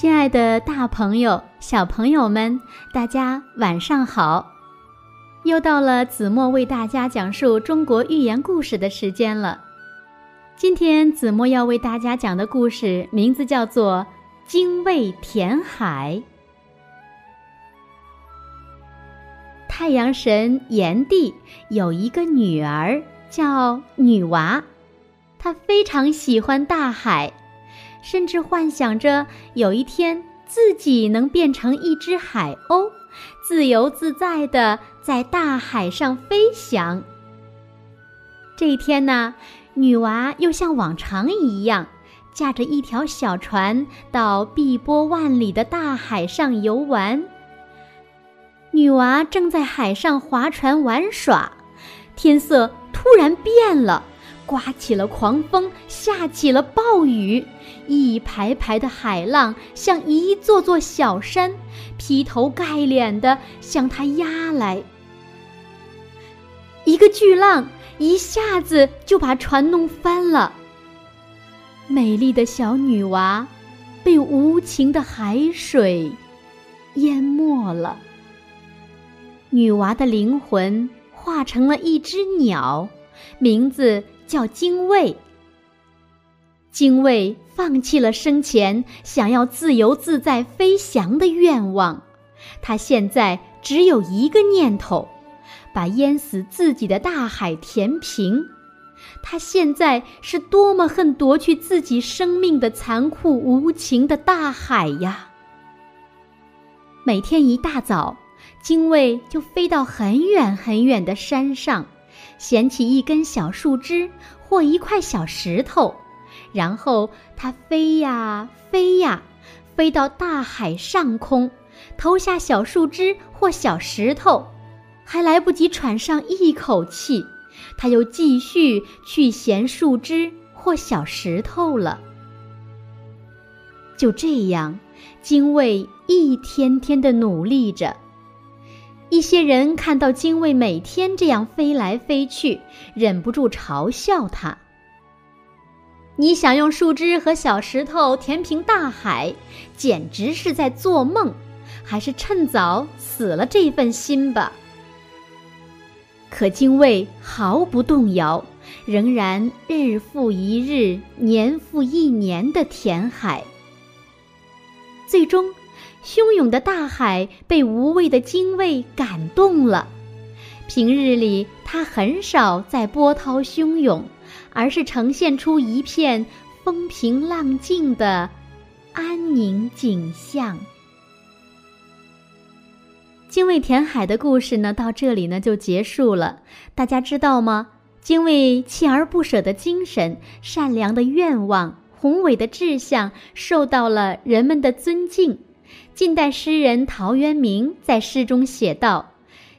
亲爱的，大朋友、小朋友们，大家晚上好！又到了子墨为大家讲述中国寓言故事的时间了。今天子墨要为大家讲的故事名字叫做《精卫填海》。太阳神炎帝有一个女儿叫女娃，她非常喜欢大海。甚至幻想着有一天自己能变成一只海鸥，自由自在的在大海上飞翔。这一天呢，女娃又像往常一样，驾着一条小船到碧波万里的大海上游玩。女娃正在海上划船玩耍，天色突然变了。刮起了狂风，下起了暴雨，一排排的海浪像一座座小山，劈头盖脸的向他压来。一个巨浪一下子就把船弄翻了。美丽的小女娃被无情的海水淹没了。女娃的灵魂化成了一只鸟，名字。叫精卫。精卫放弃了生前想要自由自在飞翔的愿望，他现在只有一个念头：把淹死自己的大海填平。他现在是多么恨夺去自己生命的残酷无情的大海呀！每天一大早，精卫就飞到很远很远的山上。捡起一根小树枝或一块小石头，然后它飞呀飞呀，飞到大海上空，投下小树枝或小石头，还来不及喘上一口气，它又继续去衔树枝或小石头了。就这样，精卫一天天的努力着。一些人看到精卫每天这样飞来飞去，忍不住嘲笑他：“你想用树枝和小石头填平大海，简直是在做梦，还是趁早死了这份心吧。”可精卫毫不动摇，仍然日复一日、年复一年的填海，最终。汹涌的大海被无畏的精卫感动了。平日里，它很少在波涛汹涌，而是呈现出一片风平浪静的安宁景象。精卫填海的故事呢，到这里呢就结束了。大家知道吗？精卫锲而不舍的精神、善良的愿望、宏伟的志向，受到了人们的尊敬。近代诗人陶渊明在诗中写道：“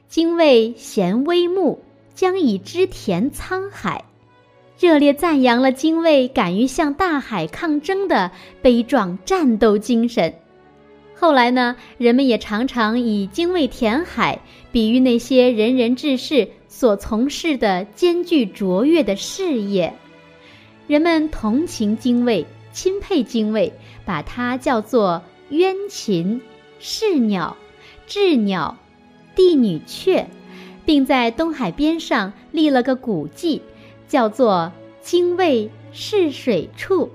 精卫衔微木，将以枝填沧海。”热烈赞扬了精卫敢于向大海抗争的悲壮战斗精神。后来呢，人们也常常以精卫填海比喻那些仁人志士所从事的艰巨卓越的事业。人们同情精卫，钦佩精卫，把它叫做。鸢禽、士鸟、雉鸟、帝女雀，并在东海边上立了个古迹，叫做“精卫试水处”。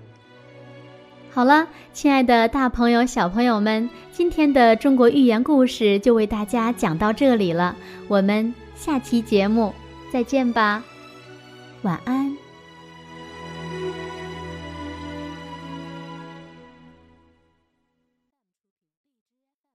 好了，亲爱的大朋友、小朋友们，今天的中国寓言故事就为大家讲到这里了。我们下期节目再见吧，晚安。